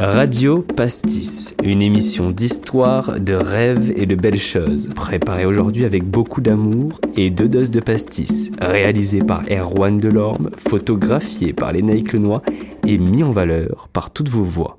Radio Pastis, une émission d'histoire, de rêves et de belles choses, préparée aujourd'hui avec beaucoup d'amour et deux doses de pastis, réalisée par Erwan Delorme, photographiée par Lénaïque Lenoir et mis en valeur par toutes vos voix.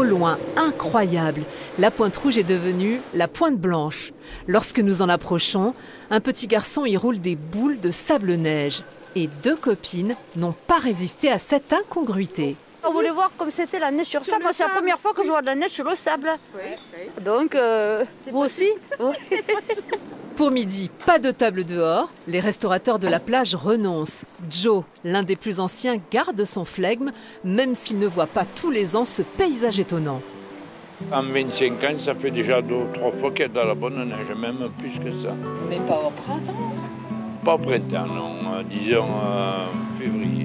Au loin, incroyable, la pointe rouge est devenue la pointe blanche. Lorsque nous en approchons, un petit garçon y roule des boules de sable-neige. Et deux copines n'ont pas résisté à cette incongruité. On voulait voir comme c'était la neige sur sable. Moi, c'est la première fois que je vois de la neige sur le sable. Donc, euh, vous aussi Pour midi, pas de table dehors. Les restaurateurs de la plage renoncent. Joe, l'un des plus anciens, garde son flegme, même s'il ne voit pas tous les ans ce paysage étonnant. En 25 ans, ça fait déjà deux ou trois fois qu'il y a de la bonne neige, même plus que ça. Mais pas au printemps. Pas au printemps, non, euh, disons euh, février.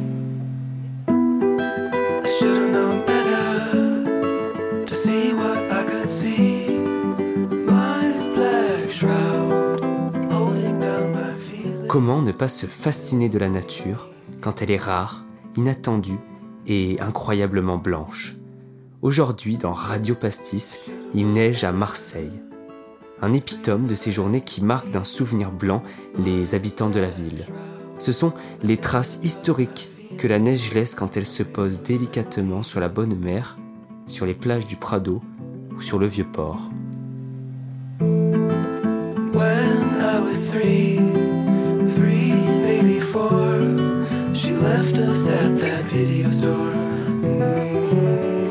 Comment ne pas se fasciner de la nature quand elle est rare, inattendue et incroyablement blanche? Aujourd'hui, dans Radio Pastis, il neige à Marseille. Un épitome de ces journées qui marquent d'un souvenir blanc les habitants de la ville. Ce sont les traces historiques que la neige laisse quand elle se pose délicatement sur la bonne mer, sur les plages du Prado ou sur le vieux port.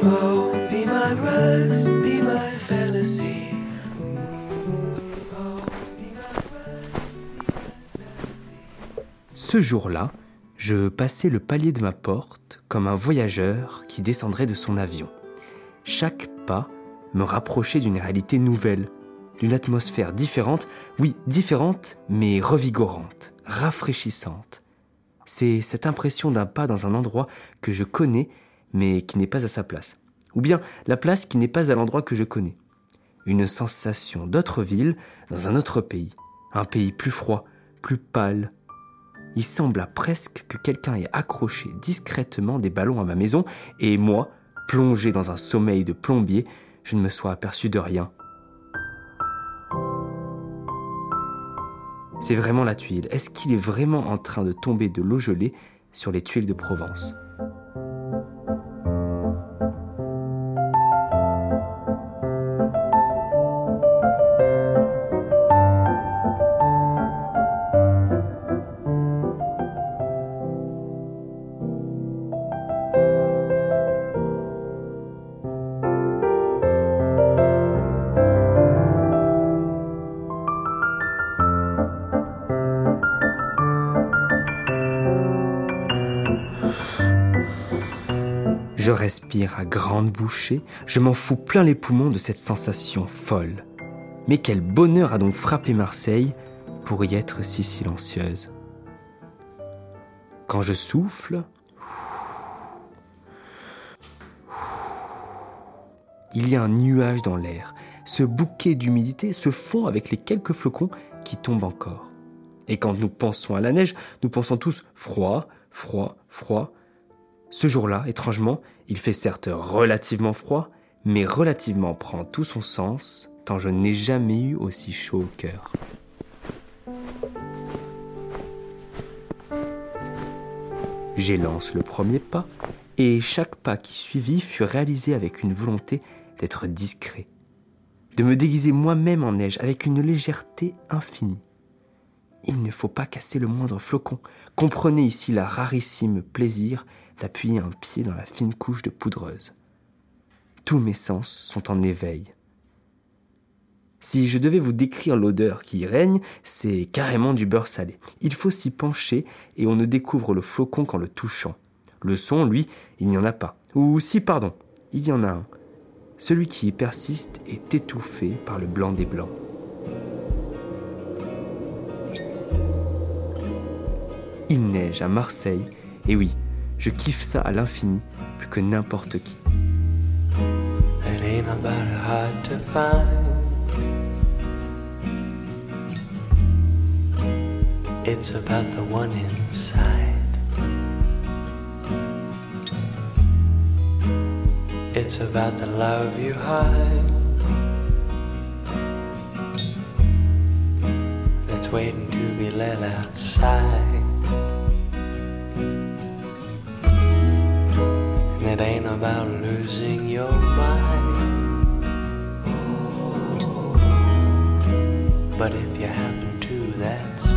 Oh. Ce jour-là, je passais le palier de ma porte comme un voyageur qui descendrait de son avion. Chaque pas me rapprochait d'une réalité nouvelle, d'une atmosphère différente, oui, différente, mais revigorante, rafraîchissante. C'est cette impression d'un pas dans un endroit que je connais, mais qui n'est pas à sa place. Ou bien la place qui n'est pas à l'endroit que je connais. Une sensation d'autre ville dans un autre pays. Un pays plus froid, plus pâle, il sembla presque que quelqu'un ait accroché discrètement des ballons à ma maison et moi, plongé dans un sommeil de plombier, je ne me sois aperçu de rien. C'est vraiment la tuile. Est-ce qu'il est vraiment en train de tomber de l'eau gelée sur les tuiles de Provence? Je respire à grandes bouchées, je m'en fous plein les poumons de cette sensation folle. Mais quel bonheur a donc frappé Marseille pour y être si silencieuse. Quand je souffle, il y a un nuage dans l'air. Ce bouquet d'humidité se fond avec les quelques flocons qui tombent encore. Et quand nous pensons à la neige, nous pensons tous froid, froid, froid. Ce jour-là, étrangement, il fait certes relativement froid, mais relativement prend tout son sens, tant je n'ai jamais eu aussi chaud au cœur. J'élance le premier pas, et chaque pas qui suivit fut réalisé avec une volonté d'être discret, de me déguiser moi-même en neige avec une légèreté infinie. Il ne faut pas casser le moindre flocon. Comprenez ici la rarissime plaisir d'appuyer un pied dans la fine couche de poudreuse. Tous mes sens sont en éveil. Si je devais vous décrire l'odeur qui y règne, c'est carrément du beurre salé. Il faut s'y pencher et on ne découvre le flocon qu'en le touchant. Le son, lui, il n'y en a pas. Ou si, pardon, il y en a un. Celui qui y persiste est étouffé par le blanc des blancs. Il neige à Marseille, et oui, je kiffe ça à l'infini, plus que n'importe qui. It ain't about hard to find. It's about the one inside. It's about the love you hide. That's waiting to be let outside. About losing your mind. But if you happen to, that's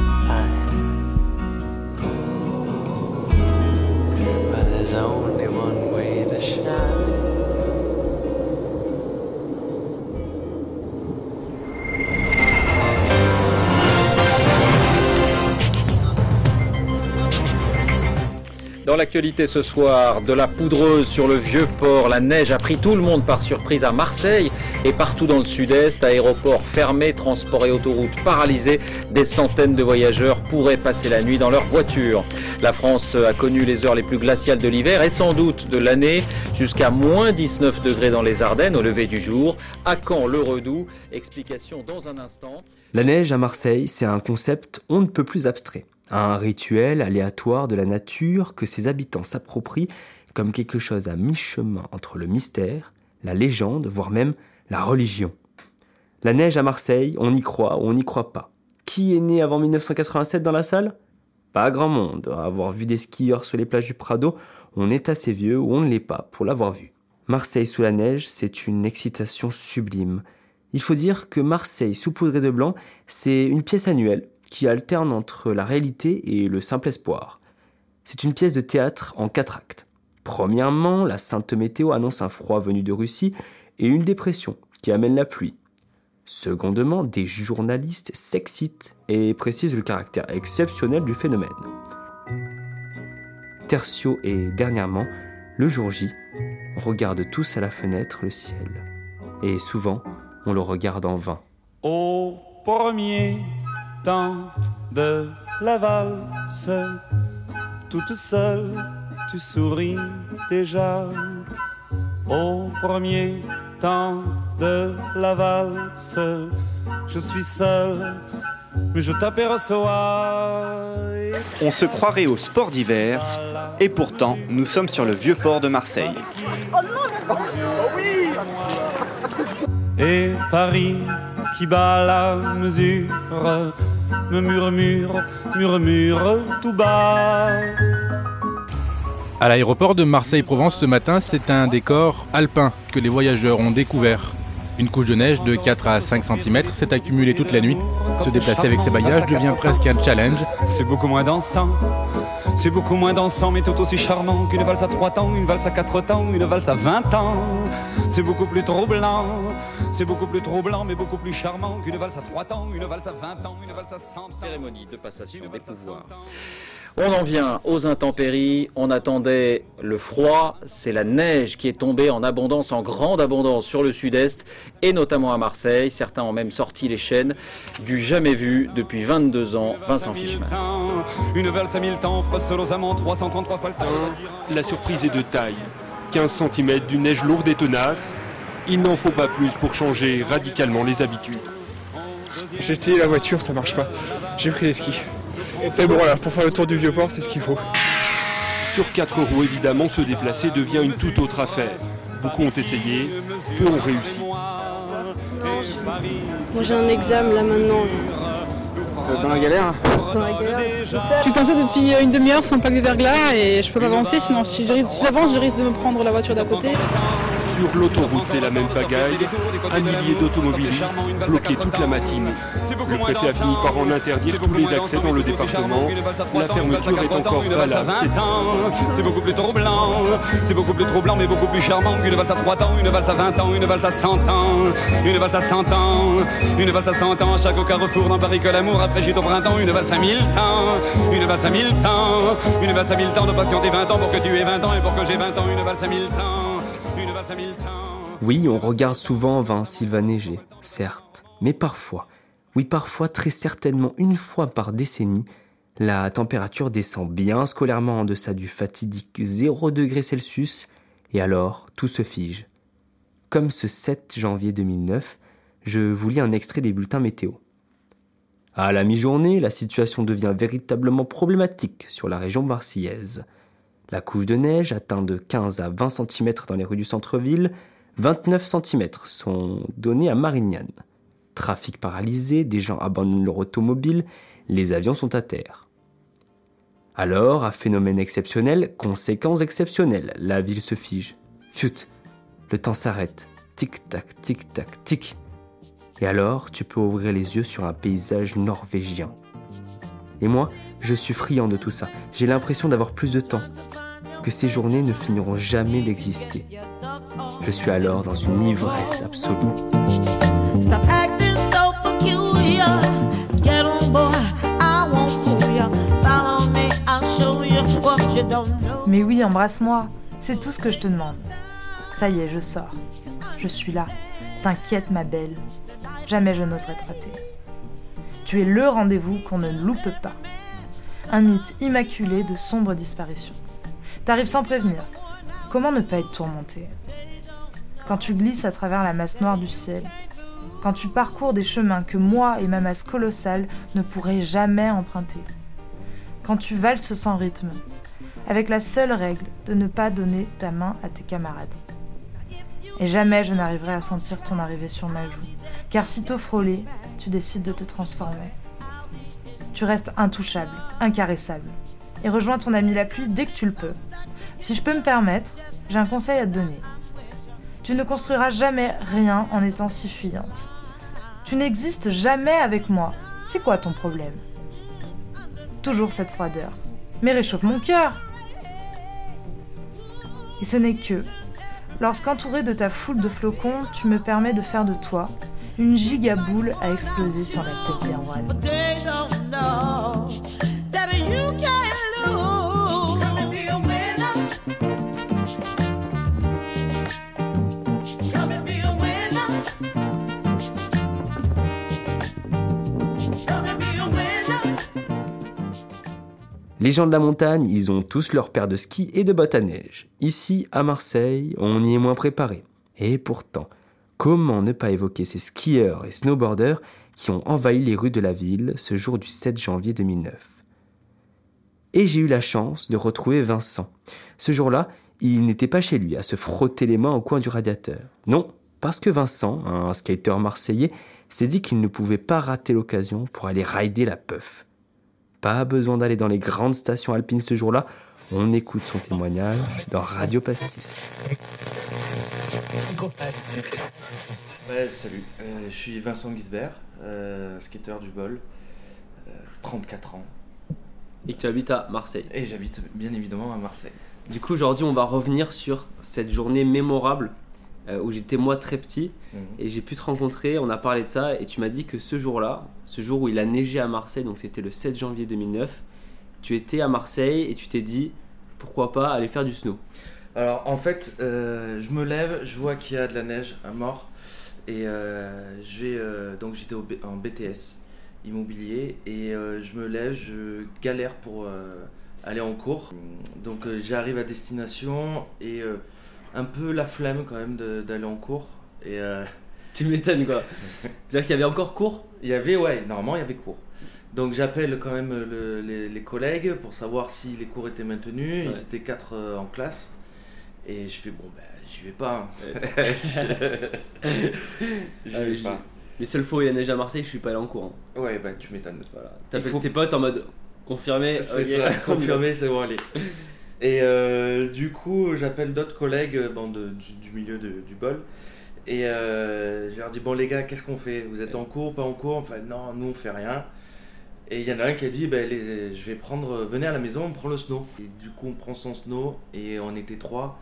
l'actualité ce soir, de la poudreuse sur le vieux port, la neige a pris tout le monde par surprise à Marseille et partout dans le sud-est, aéroports fermés, transports et autoroutes paralysés, des centaines de voyageurs pourraient passer la nuit dans leur voiture. La France a connu les heures les plus glaciales de l'hiver et sans doute de l'année, jusqu'à moins 19 degrés dans les Ardennes au lever du jour. À quand le redoux Explication dans un instant. La neige à Marseille, c'est un concept on ne peut plus abstrait. Un rituel aléatoire de la nature que ses habitants s'approprient comme quelque chose à mi-chemin entre le mystère, la légende, voire même la religion. La neige à Marseille, on y croit ou on n'y croit pas. Qui est né avant 1987 dans la salle? Pas grand monde. À avoir vu des skieurs sur les plages du Prado, on est assez vieux ou on ne l'est pas pour l'avoir vu. Marseille sous la neige, c'est une excitation sublime. Il faut dire que Marseille saupoudrée de blanc, c'est une pièce annuelle qui alterne entre la réalité et le simple espoir. C'est une pièce de théâtre en quatre actes. Premièrement, la sainte météo annonce un froid venu de Russie et une dépression qui amène la pluie. Secondement, des journalistes s'excitent et précisent le caractère exceptionnel du phénomène. Tertio et dernièrement, le jour J, on regarde tous à la fenêtre le ciel. Et souvent, on le regarde en vain. Au premier temps de la valse, toute seule, tu souris déjà. Au premier temps de la valse, je suis seul, mais je t'aperçois. On se croirait au sport d'hiver, et pourtant, nous sommes sur le vieux port de Marseille. Et Paris qui bat la mesure me murmure, murmure tout bas. À l'aéroport de Marseille-Provence ce matin, c'est un décor alpin que les voyageurs ont découvert. Une couche de neige de 4 à 5 cm s'est accumulée toute la nuit. Se déplacer avec ses bagages devient presque un challenge. C'est beaucoup moins dansant. C'est beaucoup moins dansant, mais tout aussi charmant qu'une valse à trois temps, une valse à quatre temps, une valse à 20 ans. C'est beaucoup plus troublant. C'est beaucoup plus troublant, mais beaucoup plus charmant qu'une valse à trois temps, une valse à 20 ans, une valse à 100 ans. Cérémonie de passation des pouvoirs. 100 ans. On en vient aux intempéries, on attendait le froid, c'est la neige qui est tombée en abondance, en grande abondance sur le sud-est et notamment à Marseille. Certains ont même sorti les chaînes du jamais vu depuis 22 ans, Vincent Fischmann. Une valse à mille temps, froisse aux amants, 333 fois le temps. La surprise est de taille. 15 cm d'une neige lourde et tenace. Il n'en faut pas plus pour changer radicalement les habitudes. J'ai essayé la voiture, ça marche pas. J'ai pris les skis. C'est bon là, pour faire le tour du vieux port, c'est ce qu'il faut. Sur quatre roues, évidemment, se déplacer devient une toute autre affaire. Beaucoup ont essayé, peu ont réussi. Moi j'ai un examen là maintenant. Dans la galère Dans la galère. Je suis coincée depuis une demi-heure sans plaque de verglas et je peux pas avancer sinon si je risque- si j'avance je risque de me prendre la voiture d'à côté. Sur l'autoroute, c'est la même pagaille. Un millier d'automobilistes bloqués toute la matinée. Le préfet a fini par en interdire tous les accès dans le département. La fermeture est encore valable. C'est C'est beaucoup plus troublant, c'est beaucoup plus troublant, mais beaucoup plus charmant qu'une valse à 3 ans, une valse à 20 ans, une valse à 100 ans, une valse à 100 ans, une valse à 100 ans, chaque carrefour dans Paris que l'amour après au printemps, une valse à 1000 temps, une valse à 1000 temps, une valse à 1000 temps de patienter 20 ans pour que tu aies 20 ans et pour que j'ai 20 ans, une valse à 1000 temps, Oui, on regarde souvent en vain s'il va neiger, certes, mais parfois, oui parfois très certainement une fois par décennie, La température descend bien scolairement en deçà du fatidique 0 degré Celsius et alors tout se fige. Comme ce 7 janvier 2009, je vous lis un extrait des bulletins météo. À la mi-journée, la situation devient véritablement problématique sur la région marseillaise. La couche de neige atteint de 15 à 20 cm dans les rues du centre-ville, 29 cm sont donnés à Marignane. Trafic paralysé, des gens abandonnent leur automobile, les avions sont à terre. Alors, à phénomène exceptionnel, conséquences exceptionnelles, la ville se fige. Fut, le temps s'arrête. Tic-tac, tic-tac, tic. Et alors, tu peux ouvrir les yeux sur un paysage norvégien. Et moi, je suis friand de tout ça. J'ai l'impression d'avoir plus de temps, que ces journées ne finiront jamais d'exister. Je suis alors dans une ivresse absolue. Stop acting so peculiar. Get on board, I won't fool ya. Follow me, I'll show you what you don't know. Mais oui, embrasse-moi. C'est tout ce que je te demande. Ça y est, je sors. Je suis là. T'inquiète, ma belle. Jamais je n'oserais te rater. Tu es le rendez-vous qu'on ne loupe pas. Un mythe immaculé de sombre disparition. T'arrives sans prévenir. Comment ne pas être tourmenté? Quand tu glisses à travers la masse noire du ciel, quand tu parcours des chemins que moi et ma masse colossale ne pourraient jamais emprunter, quand tu valses sans rythme, avec la seule règle de ne pas donner ta main à tes camarades. Et jamais je n'arriverai à sentir ton arrivée sur ma joue, car sitôt frôlé, tu décides de te transformer. Tu restes intouchable, incaressable, et rejoins ton ami la pluie dès que tu le peux. Si je peux me permettre, j'ai un conseil à te donner. Tu ne construiras jamais rien en étant si fuyante. Tu n'existes jamais avec moi. C'est quoi ton problème? Toujours cette froideur. Mais réchauffe mon cœur Et ce n'est que, lorsqu'entouré de ta foule de flocons, tu me permets de faire de toi une gigaboule à exploser sur la tête d'Erwan. But Les gens de la montagne, ils ont tous leur paire de skis et de bottes à neige. Ici, à Marseille, on y est moins préparé. Et pourtant, comment ne pas évoquer ces skieurs et snowboarders qui ont envahi les rues de la ville ce jour du 7 janvier 2009 Et j'ai eu la chance de retrouver Vincent. Ce jour-là, il n'était pas chez lui à se frotter les mains au coin du radiateur. Non, parce que Vincent, un skater marseillais, s'est dit qu'il ne pouvait pas rater l'occasion pour aller rider la puff. Pas besoin d'aller dans les grandes stations alpines ce jour-là, on écoute son témoignage dans Radio Pastis. Ouais, salut, Euh, je suis Vincent Guisbert, euh, skateur du bol, euh, 34 ans. Et que tu habites à Marseille. Et j'habite bien évidemment à Marseille. Du coup, aujourd'hui, on va revenir sur cette journée mémorable euh, où j'étais moi très petit Mhm. et j'ai pu te rencontrer. On a parlé de ça et tu m'as dit que ce jour-là, ce jour où il a neigé à Marseille, donc c'était le 7 janvier 2009, tu étais à Marseille et tu t'es dit pourquoi pas aller faire du snow? Alors en fait, euh, je me lève, je vois qu'il y a de la neige à mort et euh, je vais donc j'étais en BTS immobilier et je me lève, je galère pour aller en cours. Donc j'arrive à destination et un peu la flemme quand même d'aller en cours et euh, Tu m'étonnes quoi. C'est-à-dire qu'il y avait encore cours? Il y avait ouais, normalement il y avait cours. Donc j'appelle quand même le- les, les collègues pour savoir si les cours étaient maintenus. Ils étaient quatre euh, en classe. Et je fais bon ben j'y vais pas. hein. J'y Ah, vais pas. Les seules fois où il a neigé à Marseille, je suis pas allé en cours. hein. Ouais bah tu m'étonnes. Voilà. Il T'appelles faut- tes potes en mode confirmé. C'est ok. ça, confirmé, c'est bon, allez. Et euh, du coup, j'appelle d'autres collègues euh, bon, de- du, du milieu de- du bol. Et euh, je leur dis Bon, les gars, qu'est-ce qu'on fait? Vous êtes en cours, pas en cours? Enfin, non, nous, on fait rien. Et il y en a un qui a dit ben, les- Je vais prendre, venez à la maison, on prend le snow. Et du coup, on prend son snow, et on était trois.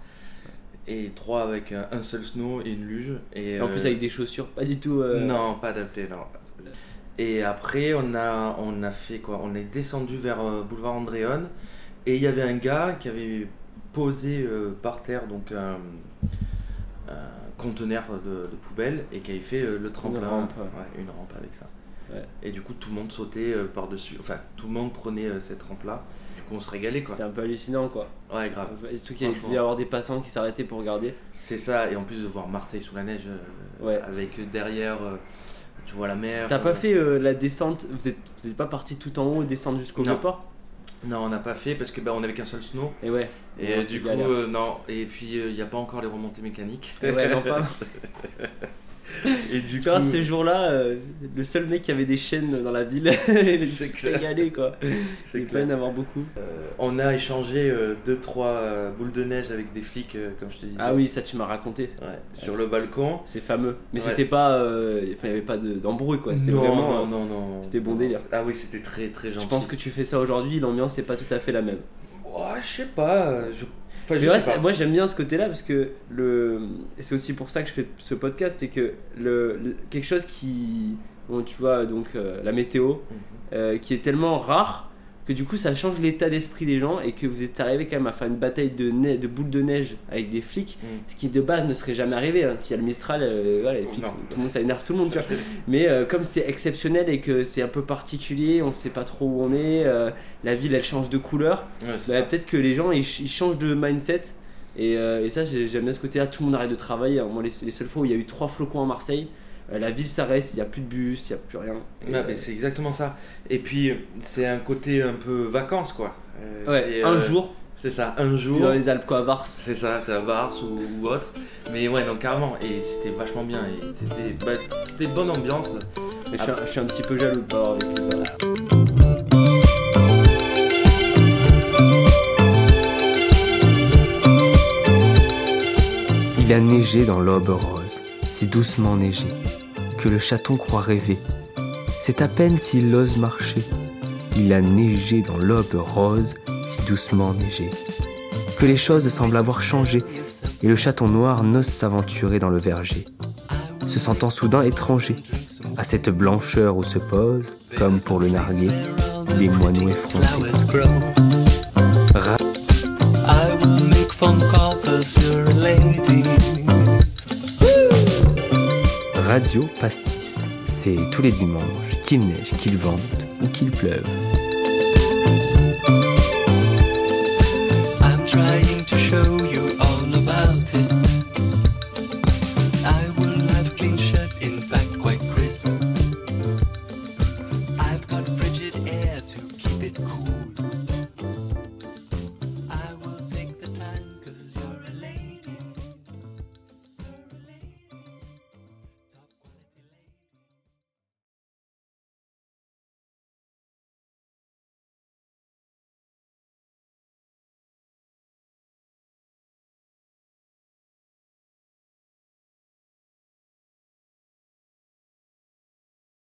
Et trois avec un, un seul snow et une luge. Et, Et en plus avec des chaussures pas du tout. euh, non, pas adapté, non. Et après, on a, on a fait quoi? On est descendu vers boulevard Andréon et il y avait un gars qui avait posé euh, par terre donc un, un conteneur de, de poubelle et qui avait fait euh, le tremplin. rampe, Ouais, une rampe avec ça. Et du coup, tout le monde sautait euh, par-dessus. Enfin, tout le monde prenait cette rampe-là. Du coup, on se régalait quoi. C'était un peu hallucinant quoi. Ouais, grave. Et surtout qu'il y avoir des passants qui s'arrêtaient pour regarder. C'est ça, et en plus de voir Marseille sous la neige, Ouais. avec derrière, tu vois la mer. T'as pas fait euh, la descente Vous êtes, vous êtes pas parti tout en haut et descendre jusqu'au vieux-port Non, on n'a pas fait parce que bah, on avait qu'un seul snow. Et ouais. Et euh, du coup, euh, non. Et puis, il n'y a pas encore les remontées mécaniques. Et ouais, non, pas. Et du tu vois, coup- ce jour-là, euh, le seul mec qui avait des chaînes dans la ville, il C'est s'est régalé quoi. C'est y en avoir beaucoup. Euh, on a échangé 2-3 boules de neige avec des flics, euh, comme je te disais. Ah oui, ça tu m'as raconté. Ouais, sur Ouais, le balcon. C'est fameux. Mais Ouais. c'était pas. euh, Enfin, il n'y avait pas de- d'embrouille quoi. C'était vraiment. non, euh, non, non. C'était bon délire. Ah oui, c'était très, très gentil. Je pense que tu fais ça aujourd'hui, l'ambiance est pas tout à fait la même. Ouais, je sais pas. euh, Je... Enfin, Mais je ouais, sais c'est- pas. moi j'aime bien ce côté-là parce que le c'est aussi pour ça que je fais ce podcast, c'est que le, le- quelque chose qui bon, tu vois donc euh, la météo Mhm. euh, qui est tellement rare que du coup ça change l'état d'esprit des gens et que vous êtes arrivé quand même à faire une bataille de, neige, de boules de neige avec des flics, Mhm. ce qui de base ne serait jamais arrivé. Hein. Il y a le Mistral, euh, voilà, les flics, Non. sont- tout le monde, ça énerve tout le monde, tu vois. Mais euh, comme c'est exceptionnel et que c'est un peu particulier, on sait pas trop où on est, euh, la ville elle change de couleur, Ouais, bah, peut-être que les gens ils, ch- ils changent de mindset. Et, et ça, j'ai- j'aime bien ce côté-là. Tout le monde arrête de travailler. Moi, les, les seules fois où il y a eu trois flocons à Marseille, la ville s'arrête, il n'y a plus de bus, il n'y a plus rien. Euh, mais c'est exactement ça. Et puis, c'est un côté un peu vacances, quoi. Euh, Ouais, un euh, jour. C'est ça, un jour. Dans les Alpes, quoi, à Vars. C'est ça, t'es à Vars ou, ou autre. Mais ouais, donc carrément. Et c'était vachement bien. Et c'était bah, c'était bonne ambiance. Mais je, suis un, je suis un petit peu jaloux de pas avoir vécu ça. Il a neigé dans l'aube rose, si doucement neigé, que le chaton croit rêver. C'est à peine s'il ose marcher. Il a neigé dans l'aube rose, si doucement neigé, que les choses semblent avoir changé, et le chaton noir n'ose s'aventurer dans le verger, se sentant soudain étranger à cette blancheur où se posent, comme pour le narguer, des moineaux effrontés. Pastis. C'est tous les dimanches, qu'il neige, qu'il vente ou qu'il pleuve.